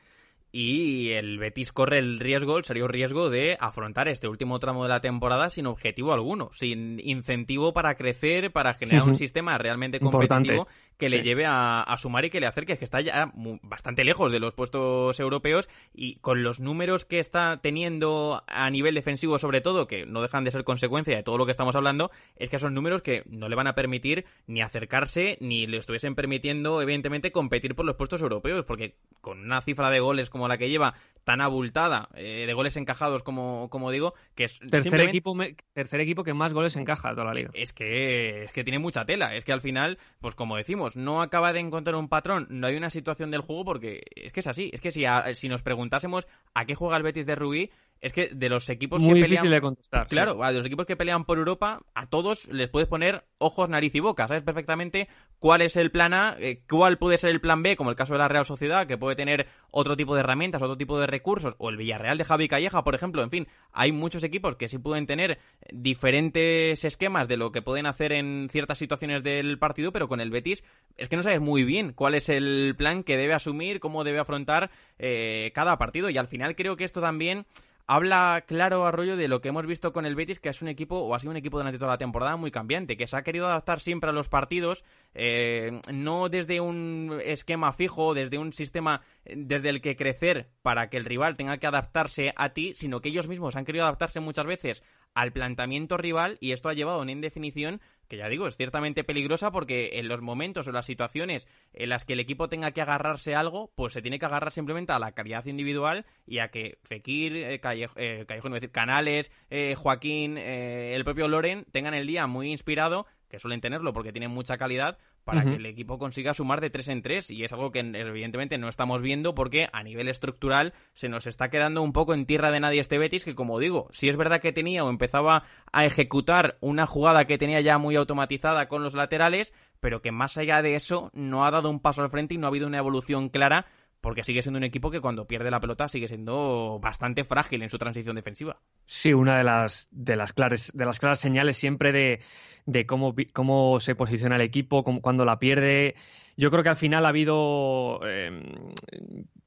y el Betis corre el riesgo, el serio riesgo de afrontar este último tramo de la temporada sin objetivo alguno, sin incentivo para crecer, para generar un sistema realmente competitivo que le lleve a, sumar y que le acerque, que está ya bastante lejos de los puestos europeos y con los números que está teniendo a nivel defensivo sobre todo, que no dejan de ser consecuencia de todo lo que estamos hablando, es que son números que no le van a permitir ni acercarse ni le estuviesen permitiendo evidentemente competir por los puestos europeos, porque con una cifra de goles como la que lleva, tan abultada, eh, de goles encajados como, como digo, que es tercer equipo tercer equipo que más goles encaja toda la liga. Es que es que tiene mucha tela, es que al final, pues como decimos, no acaba de encontrar un patrón, no hay una situación del juego porque es que es así, es que si, si nos preguntásemos a qué juega el Betis de Rubí, es que de los equipos Muy que difícil de contestar. Claro, de los equipos que pelean por Europa, a todos les puedes poner ojos, nariz y boca. Sabes perfectamente cuál es el plan A, eh, cuál puede ser el plan B, como el caso de la Real Sociedad, que puede tener otro tipo de herramientas, otro tipo de recursos, o el Villarreal de Javi Calleja, por ejemplo. En fin, hay muchos equipos que sí pueden tener diferentes esquemas de lo que pueden hacer en ciertas situaciones del partido, pero con el Betis es que no sabes muy bien cuál es el plan que debe asumir, cómo debe afrontar eh, cada partido. Y al final creo que esto también habla claro Arroyo de lo que hemos visto con el Betis, que es un equipo, o ha sido un equipo durante toda la temporada muy cambiante, que se ha querido adaptar siempre a los partidos, eh, no desde un esquema fijo, desde un sistema desde el que crecer para que el rival tenga que adaptarse a ti, sino que ellos mismos han querido adaptarse muchas veces al planteamiento rival y esto ha llevado una indefinición que ya digo, es ciertamente peligrosa porque en los momentos o las situaciones en las que el equipo tenga que agarrarse a algo, pues se tiene que agarrar simplemente a la calidad individual y a que Fekir, eh, eh decir, Canales, eh, Joaquín, eh, el propio Loren tengan el día muy inspirado que suelen tenerlo porque tienen mucha calidad, para que el equipo consiga sumar de tres en tres. Y es algo que evidentemente no estamos viendo porque a nivel estructural se nos está quedando un poco en tierra de nadie este Betis, que como digo, si es verdad que tenía o empezaba a ejecutar una jugada que tenía ya muy automatizada con los laterales, pero que más allá de eso no ha dado un paso al frente y no ha habido una evolución clara porque sigue siendo un equipo que cuando pierde la pelota sigue siendo bastante frágil en su transición defensiva. Sí, una de las de las claras de las claras señales siempre de, de cómo, cómo se posiciona el equipo, cuando la pierde. Yo creo que al final ha habido, em,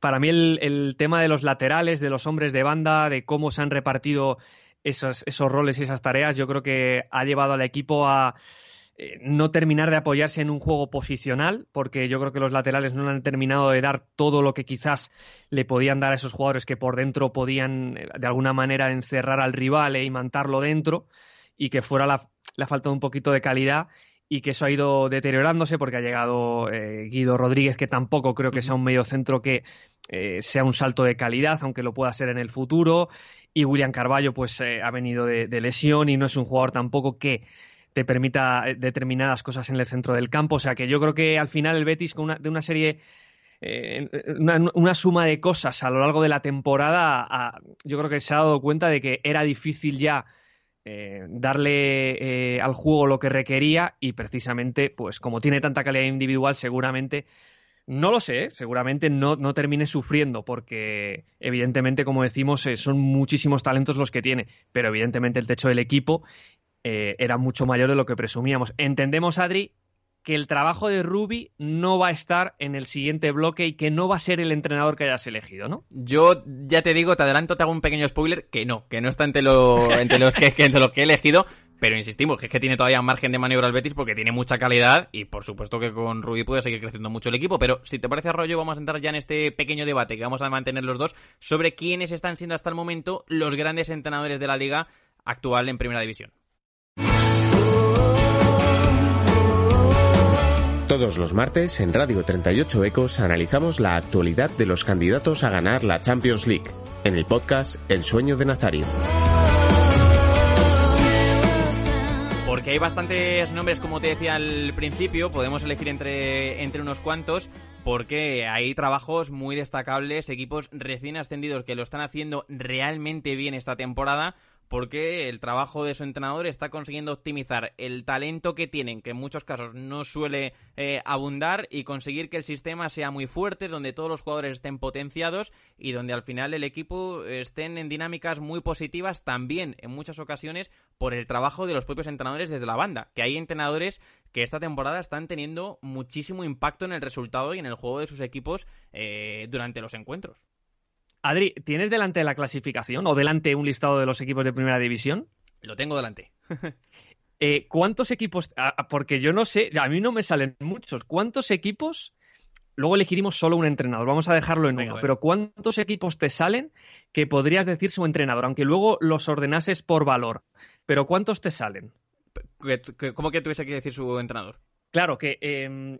para mí, el, tema de los laterales, de los hombres de banda, de cómo se han repartido esos, esos roles y esas tareas, yo creo que ha llevado al equipo a eh, no terminar de apoyarse en un juego posicional, porque yo creo que los laterales no han terminado de dar todo lo que quizás le podían dar a esos jugadores que por dentro podían eh, de alguna manera encerrar al rival e imantarlo dentro y que fuera la, la falta de un poquito de calidad y que eso ha ido deteriorándose porque ha llegado eh, Guido Rodríguez, que tampoco creo que sea un medio centro que sea un salto de calidad, aunque lo pueda ser en el futuro. Y William Carballo, pues ha venido de, lesión y no es un jugador tampoco que te permita eh, determinadas cosas en el centro del campo. O sea que yo creo que al final el Betis, con una, de una serie, eh, una, suma de cosas a lo largo de la temporada, yo creo que se ha dado cuenta de que era difícil ya eh, darle al juego lo que requería y precisamente, pues como tiene tanta calidad individual, seguramente. No lo sé, seguramente no, no, termine sufriendo, porque evidentemente, como decimos, son muchísimos talentos los que tiene, pero evidentemente el techo del equipo eh, era mucho mayor de lo que presumíamos. Entendemos, Adri, que el trabajo de Ruby no va a estar en el siguiente bloque y que no va a ser el entrenador que hayas elegido, ¿no? Yo ya te digo, te adelanto, te hago un pequeño spoiler, que no, que no está entre, lo, *laughs* entre, los, que, entre los que he elegido, pero insistimos, que es que tiene todavía margen de maniobra el Betis porque tiene mucha calidad y por supuesto que con Ruby puede seguir creciendo mucho el equipo, pero si te parece Arroyo vamos a entrar ya en este pequeño debate que vamos a mantener los dos sobre quiénes están siendo hasta el momento los grandes entrenadores de la liga actual en Primera División. Todos los martes en Radio 38 Ecos analizamos la actualidad de los candidatos a ganar la Champions League, en el podcast El sueño de Nazario. Porque hay bastantes nombres, como te decía al principio, podemos elegir entre, entre unos cuantos, porque hay trabajos muy destacables, equipos recién ascendidos que lo están haciendo realmente bien esta temporada, porque el trabajo de su entrenador está consiguiendo optimizar el talento que tienen, que en muchos casos no suele eh, abundar, y conseguir que el sistema sea muy fuerte, donde todos los jugadores estén potenciados y donde al final el equipo estén en dinámicas muy positivas también en muchas ocasiones por el trabajo de los propios entrenadores desde la banda, que hay entrenadores que esta temporada están teniendo muchísimo impacto en el resultado y en el juego de sus equipos eh, durante los encuentros. Adri, ¿tienes delante la clasificación o delante un listado de los equipos de primera división? Lo tengo delante. *laughs* Eh, ¿Cuántos equipos? Ah, porque yo no sé, a mí no me salen muchos. ¿Cuántos equipos? Luego elegiremos solo un entrenador, vamos a dejarlo en uno. Pero ¿cuántos equipos te salen que podrías decir su entrenador? Aunque luego los ordenases por valor. Pero ¿cuántos te salen? ¿Cómo que tuviese que decir su entrenador? Claro, que em,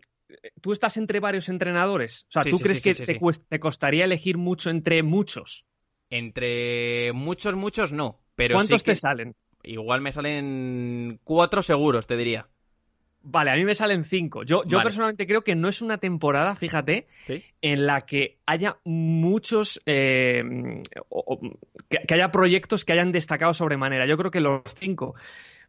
tú estás entre varios entrenadores. O sea, ¿tú crees que te, costaría elegir mucho entre muchos? Entre muchos, muchos no. Pero ¿Cuántos te salen? Igual me salen cuatro seguros, te diría. Vale, a mí me salen cinco. Yo, yo personalmente creo que no es una temporada, fíjate, en la que haya muchos, eh, que, haya proyectos que hayan destacado sobremanera. Yo creo que los cinco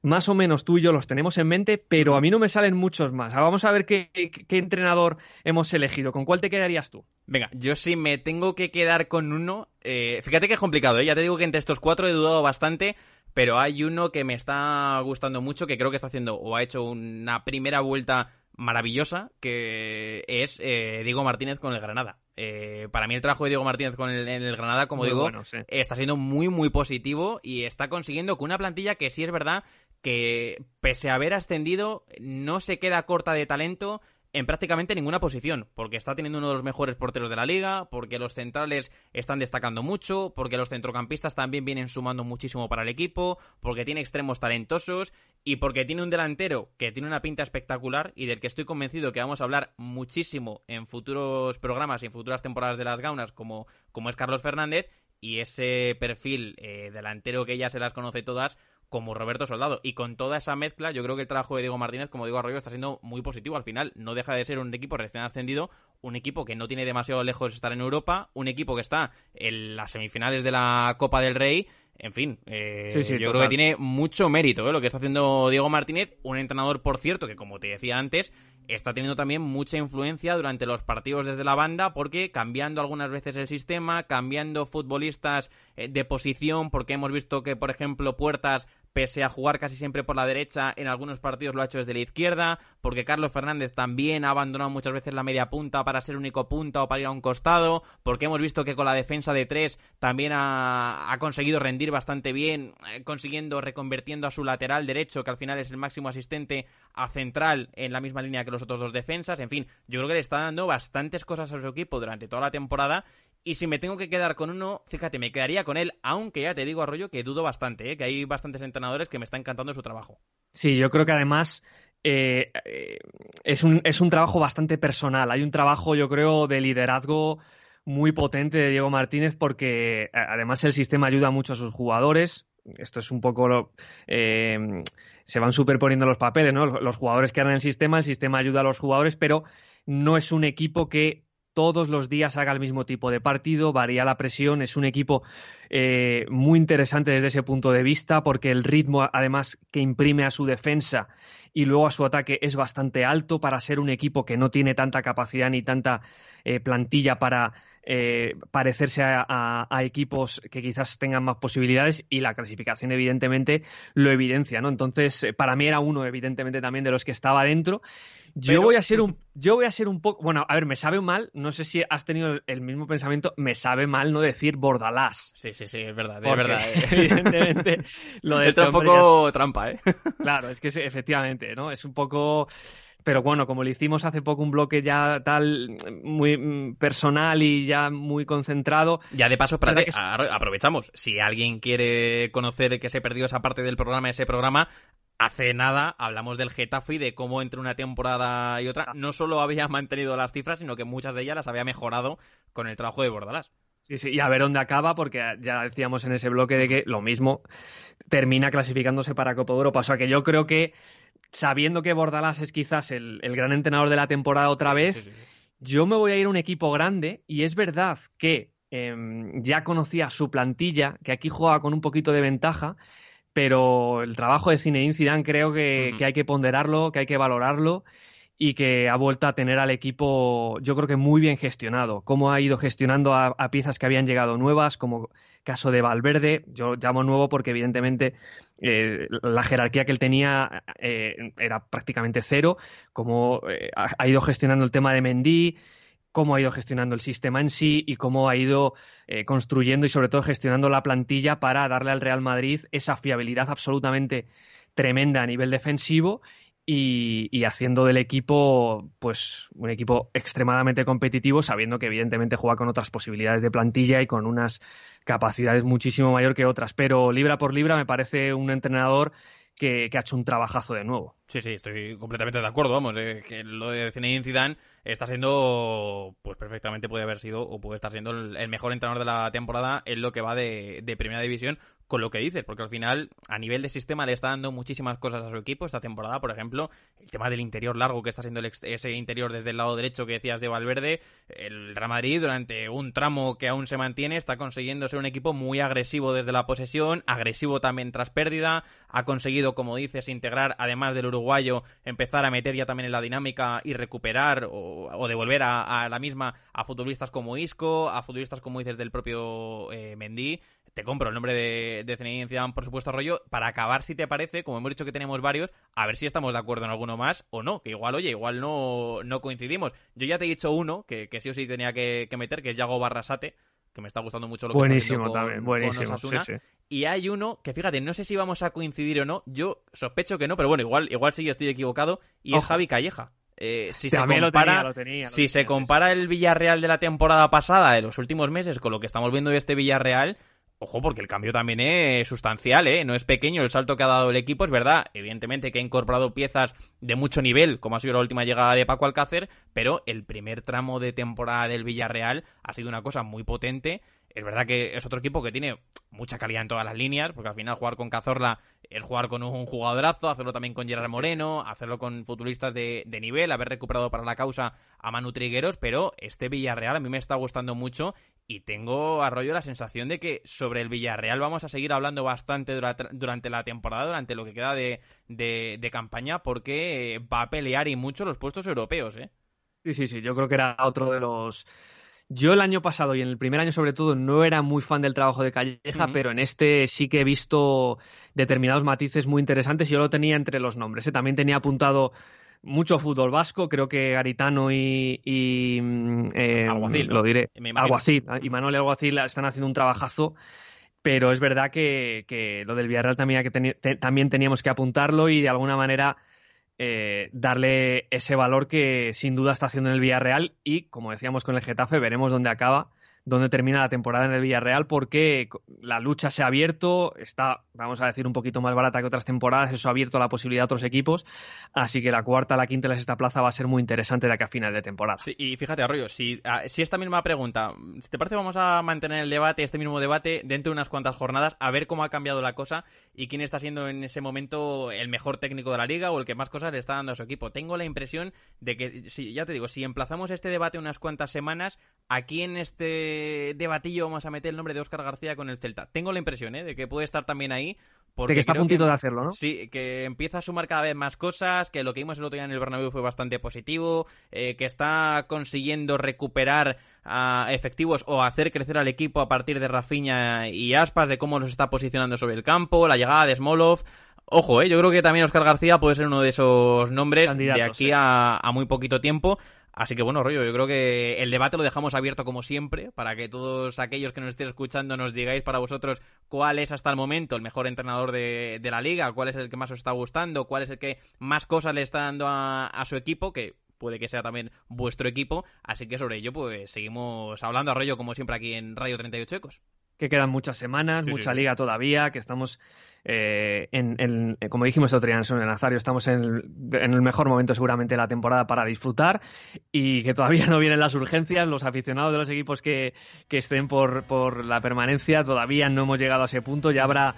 más o menos tú y yo los tenemos en mente, pero a mí no me salen muchos más. vamos a ver qué, entrenador hemos elegido. ¿Con cuál te quedarías tú? Venga, yo sí me tengo que quedar con uno. Eh, fíjate que es complicado, ¿eh? ya te digo que entre estos cuatro he dudado bastante, pero hay uno que me está gustando mucho, que creo que está haciendo o ha hecho una primera vuelta maravillosa, que es eh, Diego Martínez con el Granada. Eh, para mí el trabajo de Diego Martínez con el, en el Granada, como digo, está siendo muy, muy positivo y está consiguiendo con una plantilla que sí es verdad que, pese a haber ascendido, no se queda corta de talento en prácticamente ninguna posición, porque está teniendo uno de los mejores porteros de la liga, porque los centrales están destacando mucho, porque los centrocampistas también vienen sumando muchísimo para el equipo, porque tiene extremos talentosos y porque tiene un delantero que tiene una pinta espectacular y del que estoy convencido que vamos a hablar muchísimo en futuros programas y en futuras temporadas de las Gaunas, como, como es Carlos Fernández, y ese perfil eh, delantero que ya se las conoce todas, como Roberto Soldado. Y con toda esa mezcla, yo creo que el trabajo de Diego Martínez, como digo Arroyo, está siendo muy positivo. Al final, no deja de ser un equipo recién ascendido, un equipo que no tiene demasiado lejos de estar en Europa, un equipo que está en las semifinales de la Copa del Rey. En fin, eh, yo creo que tiene mucho mérito ¿eh? lo que está haciendo Diego Martínez, un entrenador, por cierto, que como te decía antes, está teniendo también mucha influencia durante los partidos desde la banda porque cambiando algunas veces el sistema, cambiando futbolistas eh, de posición, porque hemos visto que, por ejemplo, Puertas pese a jugar casi siempre por la derecha, en algunos partidos lo ha hecho desde la izquierda, porque Carlos Fernández también ha abandonado muchas veces la media punta para ser único punta o para ir a un costado, porque hemos visto que con la defensa de tres también ha, conseguido rendir bastante bien, eh, consiguiendo reconvirtiendo a su lateral derecho, que al final es el máximo asistente, a central en la misma línea que los otros dos defensas, en fin, yo creo que le está dando bastantes cosas a su equipo durante toda la temporada y si me tengo que quedar con uno, fíjate, me quedaría con él, aunque ya te digo, Arroyo, que dudo bastante, ¿eh? que hay bastantes entrenadores que me están encantando su trabajo. Sí, yo creo que además eh, eh, es, un, es un trabajo bastante personal. Hay un trabajo, yo creo, de liderazgo muy potente de Diego Martínez porque además el sistema ayuda mucho a sus jugadores. Esto es un poco se van superponiendo los papeles, ¿no? Los jugadores que en el sistema, el sistema ayuda a los jugadores, pero no es un equipo que todos los días haga el mismo tipo de partido, varía la presión, es un equipo eh, muy interesante desde ese punto de vista porque el ritmo además que imprime a su defensa y luego a su ataque es bastante alto para ser un equipo que no tiene tanta capacidad ni tanta eh, plantilla para eh, parecerse a, equipos que quizás tengan más posibilidades y la clasificación evidentemente lo evidencia, ¿no? Entonces, para mí era uno evidentemente también de los que estaba dentro yo voy a ser un, *laughs* yo voy a ser un poco, bueno, a ver, me sabe mal, no sé si has tenido el mismo pensamiento, me sabe mal no decir Bordalás. Sí, sí, sí, es verdad, es verdad. Eh. *laughs* Evidentemente, *laughs* lo de Está un poco trampa, ¿eh? Claro, es que efectivamente, ¿no? Es un poco pero bueno, como le hicimos hace poco un bloque ya tal muy mm, personal y ya muy concentrado. Ya de paso, para aprovechamos. Si alguien quiere conocer que se perdió esa parte del programa, ese programa, Hace nada hablamos del Getafe y de cómo entre una temporada y otra no solo había *laughs* mantenido las cifras, sino que muchas de ellas las había mejorado con el trabajo de Bordalás. Sí, sí, y a ver dónde acaba, porque ya decíamos en ese bloque de que lo mismo termina clasificándose para Copa Europa. O sea que yo creo que, sabiendo que Bordalás es quizás el, gran entrenador de la temporada otra vez, yo me voy a ir a un equipo grande y es verdad que em, ya conocía su plantilla, que aquí juega con un poquito de ventaja pero el trabajo de Zinedine Zidane creo que, hay que ponderarlo, que hay que valorarlo y que ha vuelto a tener al equipo, yo creo que muy bien gestionado. Cómo ha ido gestionando a, piezas que habían llegado nuevas, como caso de Valverde. Yo llamo nuevo porque, evidentemente, eh, la jerarquía que él tenía eh, era prácticamente cero. Cómo eh, ha, ido gestionando el tema de Mendy cómo ha ido gestionando el sistema en sí y cómo ha ido construyendo y sobre todo gestionando la plantilla para darle al Real Madrid esa fiabilidad absolutamente tremenda a nivel defensivo y, haciendo del equipo pues un equipo extremadamente competitivo sabiendo que evidentemente juega con otras posibilidades de plantilla y con unas capacidades muchísimo mayor que otras pero libra por libra me parece un entrenador que, ha hecho un trabajazo de nuevo. Sí, sí, estoy completamente de acuerdo, vamos, eh, que lo de Zinedine Zidane está siendo, pues perfectamente puede haber sido o puede estar siendo el, mejor entrenador de la temporada en lo que va de, de Primera División, con lo que dices, porque al final, a nivel de sistema, le está dando muchísimas cosas a su equipo esta temporada, por ejemplo, el tema del interior largo que está siendo ese interior desde el lado derecho que decías de Valverde, el Real Madrid durante un tramo que aún se mantiene está consiguiendo ser un equipo muy agresivo desde la posesión, agresivo también tras pérdida, ha conseguido, como dices, integrar, además del uruguayo, empezar a meter ya también en la dinámica y recuperar o, devolver a, la misma a futbolistas como Isco, a futbolistas como dices del propio eh, Mendy, te compro el nombre de, de Zinedine por supuesto, rollo, para acabar, si te parece, como hemos dicho que tenemos varios, a ver si estamos de acuerdo en alguno más o no, que igual, oye, igual no, no coincidimos. Yo ya te he dicho uno, que, sí o sí tenía que, meter, que es Yago Barrasate, que me está gustando mucho lo que buenísimo está también, buenísimo, Y hay uno que, fíjate, no sé si vamos a coincidir o no, yo sospecho que no, pero bueno, igual, igual sí estoy equivocado, y es Javi Calleja. Eh, si se compara, si se compara el Villarreal de la temporada pasada, de los últimos meses, con lo que estamos viendo de este Villarreal, Ojo, porque el cambio también es sustancial, ¿eh? No es pequeño el salto que ha dado el equipo, es verdad. Evidentemente que ha incorporado piezas de mucho nivel, como ha sido la última llegada de Paco Alcácer, pero el primer tramo de temporada del Villarreal ha sido una cosa muy potente. Es verdad que es otro equipo que tiene mucha calidad en todas las líneas, porque al final jugar con Cazorla es jugar con un jugadorazo, hacerlo también con Gerard Moreno, hacerlo con futbolistas de, de, nivel, haber recuperado para la causa a Manu Trigueros, pero este Villarreal a mí me está gustando mucho y tengo, Arroyo, la sensación de que sobre el Villarreal vamos a seguir hablando bastante durante la temporada, durante lo que queda de, de, campaña, porque va a pelear y mucho los puestos europeos, ¿eh? Sí, sí, sí, yo creo que era otro de los... Yo el año pasado y en el primer año sobre todo no era muy fan del trabajo de Calleja, pero en este sí que he visto determinados matices muy interesantes y yo lo tenía entre los nombres. ¿eh? También tenía apuntado mucho fútbol vasco, creo que Garitano y, y mm, eh, Alguacil, lo diré, Alguacil y Manuel Alguacil están haciendo un trabajazo, pero es verdad que, lo del Villarreal también, que también teníamos que apuntarlo y de alguna manera eh, darle ese valor que sin duda está haciendo en el Villarreal y, como decíamos con el Getafe, veremos dónde acaba dónde termina la temporada en el Villarreal porque la lucha se ha abierto, está, vamos a decir, un poquito más barata que otras temporadas, eso ha abierto la posibilidad a otros equipos, así que la cuarta, la quinta y la sexta plaza va a ser muy interesante de aquí a final de temporada. Sí, y fíjate, Arroyo, si, ah, si esta misma pregunta, si te parece, vamos a mantener el debate, este mismo debate, dentro de unas cuantas jornadas, a ver cómo ha cambiado la cosa y quién está siendo en ese momento el mejor técnico de la liga o el que más cosas le está dando a su equipo. Tengo la impresión de que, si, ya te digo, si emplazamos este debate unas cuantas semanas, aquí en este debatillo vamos a meter el nombre de Óscar García con el Celta. Tengo la impresión, ¿eh? De que puede estar también ahí. Porque de que está a puntito de hacerlo, ¿no? Sí, que empieza a sumar cada vez más cosas, que lo que vimos el otro día en el Bernabéu fue bastante positivo, eh, que está consiguiendo recuperar a efectivos o hacer crecer al equipo a partir de Rafinha y Aspas, de cómo los está posicionando sobre el campo, la llegada de Smolov. Ojo, eh, yo creo que también Oscar García puede ser uno de esos nombres de aquí a, a, muy poquito tiempo. Así que bueno, rollo, yo creo que el debate lo dejamos abierto como siempre, para que todos aquellos que nos estén escuchando nos digáis para vosotros cuál es hasta el momento el mejor entrenador de, la liga, cuál es el que más os está gustando, cuál es el que más cosas le está dando a, su equipo, que puede que sea también vuestro equipo. Así que sobre ello, pues seguimos hablando a rollo como siempre aquí en Radio 38 Ecos. Que quedan muchas semanas, mucha liga todavía, que estamos eh, en, como dijimos el otro día en el Nazario, estamos en el, mejor momento seguramente de la temporada para disfrutar y que todavía no vienen las urgencias. Los aficionados de los equipos que, estén por, por la permanencia todavía no hemos llegado a ese punto. Ya habrá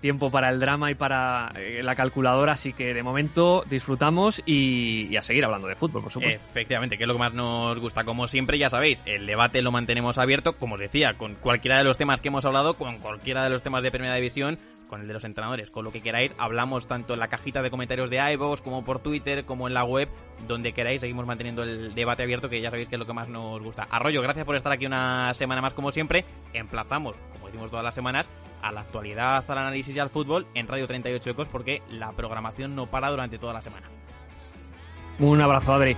tiempo para el drama y para eh, la calculadora, así que de momento disfrutamos y, a seguir hablando de fútbol, por supuesto. Efectivamente, que es lo que más nos gusta. Como siempre, ya sabéis, el debate lo mantenemos abierto, como os decía, con cualquiera de los temas que hemos hablado, con cualquiera de los temas de Primera División, con el de los entrenadores, con lo que queráis. Hablamos tanto en la cajita de comentarios de iVoox como por Twitter, como en la web, donde queráis. Seguimos manteniendo el debate abierto, que ya sabéis que es lo que más nos gusta. Arroyo, gracias por estar aquí una semana más, como siempre. Emplazamos, como decimos todas las semanas, a la actualidad, al análisis y al fútbol en Radio 38 Ecos porque la programación no para durante toda la semana. Un abrazo, Adri.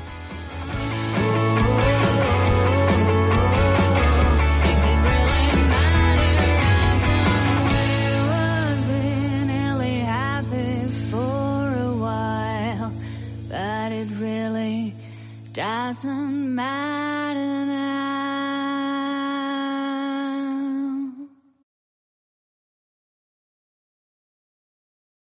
doesn't matter.